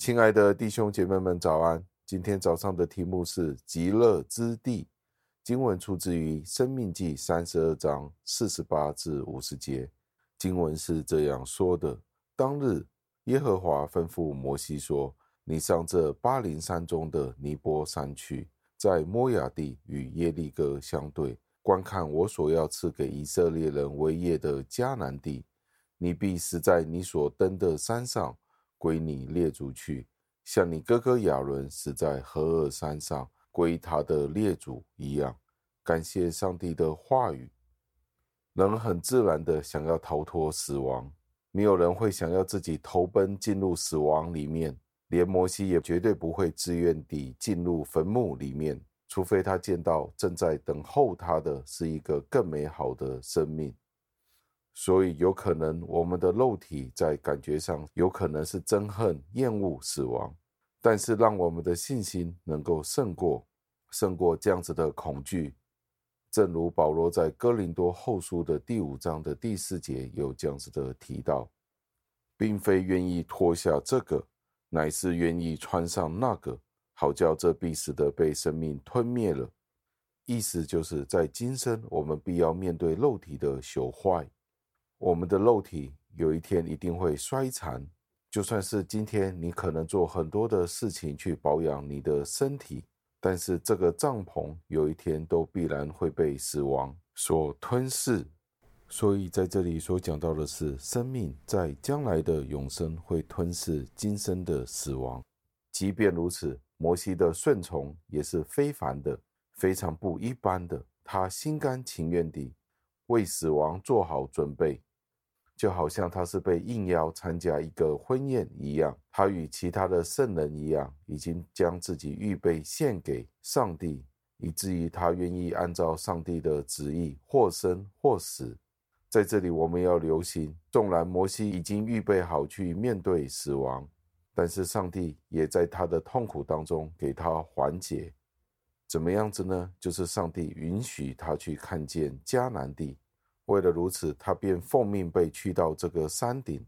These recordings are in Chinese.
亲爱的弟兄姐妹们，早安！今天早上的题目是极乐之地。经文出自于《生命记》三十二章四十八至五十节。经文是这样说的：当日，耶和华吩咐摩西说：“你上这巴林山中的尼波山去，在摩亚地与耶利哥相对，观看我所要赐给以色列人为业的迦南地。你必死在你所登的山上。”归你列祖去，像你哥哥亚伦死在何尔山上，归他的列祖一样。感谢上帝的话语。人很自然的想要逃脱死亡，没有人会想要自己投奔进入死亡里面，连摩西也绝对不会自愿地进入坟墓里面，除非他见到正在等候他的是一个更美好的生命。所以，有可能我们的肉体在感觉上有可能是憎恨、厌恶死亡，但是让我们的信心能够胜过、胜过这样子的恐惧。正如保罗在哥林多后书的第五章的第四节有这样子的提到，并非愿意脱下这个，乃是愿意穿上那个，好叫这必死的被生命吞灭了。意思就是在今生，我们必要面对肉体的朽坏。我们的肉体有一天一定会衰残，就算是今天你可能做很多的事情去保养你的身体，但是这个帐篷有一天都必然会被死亡所吞噬。所以在这里所讲到的是，生命在将来的永生会吞噬今生的死亡。即便如此，摩西的顺从也是非凡的，非常不一般的，他心甘情愿地为死亡做好准备。就好像他是被应邀参加一个婚宴一样，他与其他的圣人一样，已经将自己预备献给上帝，以至于他愿意按照上帝的旨意，或生或死。在这里，我们要留心，纵然摩西已经预备好去面对死亡，但是上帝也在他的痛苦当中给他缓解。怎么样子呢？就是上帝允许他去看见迦南地。为了如此，他便奉命被去到这个山顶。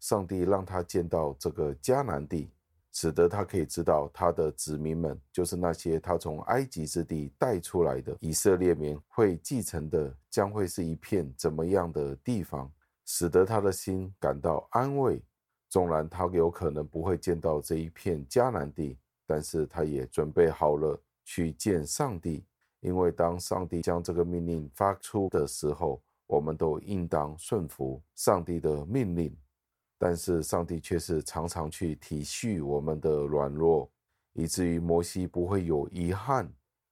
上帝让他见到这个迦南地，使得他可以知道他的子民们，就是那些他从埃及之地带出来的以色列民，会继承的将会是一片怎么样的地方，使得他的心感到安慰。纵然他有可能不会见到这一片迦南地，但是他也准备好了去见上帝，因为当上帝将这个命令发出的时候。我们都应当顺服上帝的命令，但是上帝却是常常去体恤我们的软弱，以至于摩西不会有遗憾，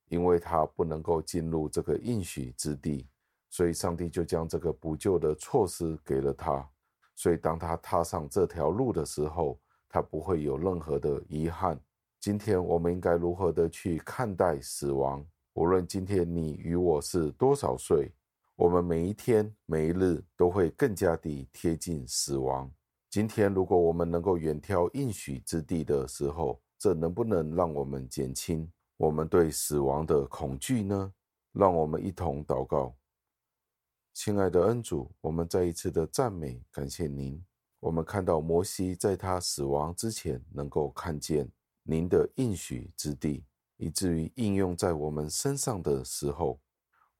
因为他不能够进入这个应许之地，所以上帝就将这个补救的措施给了他。所以当他踏上这条路的时候，他不会有任何的遗憾。今天我们应该如何的去看待死亡？无论今天你与我是多少岁。我们每一天、每一日都会更加地贴近死亡。今天，如果我们能够远眺应许之地的时候，这能不能让我们减轻我们对死亡的恐惧呢？让我们一同祷告。亲爱的恩主，我们再一次的赞美、感谢您。我们看到摩西在他死亡之前，能够看见您的应许之地，以至于应用在我们身上的时候。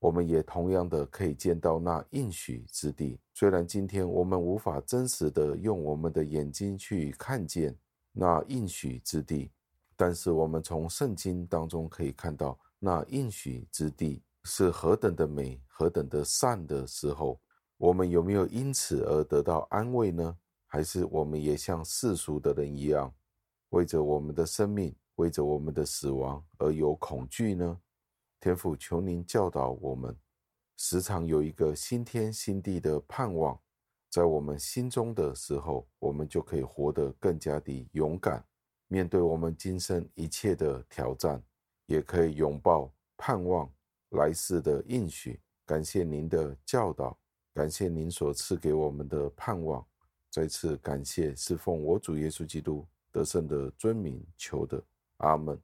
我们也同样的可以见到那应许之地。虽然今天我们无法真实的用我们的眼睛去看见那应许之地，但是我们从圣经当中可以看到那应许之地是何等的美、何等的善的时候，我们有没有因此而得到安慰呢？还是我们也像世俗的人一样，为着我们的生命、为着我们的死亡而有恐惧呢？天父，求您教导我们，时常有一个新天新地的盼望，在我们心中的时候，我们就可以活得更加的勇敢，面对我们今生一切的挑战，也可以拥抱盼望来世的应许。感谢您的教导，感谢您所赐给我们的盼望。再次感谢，侍奉我主耶稣基督得胜的尊名求的，阿门。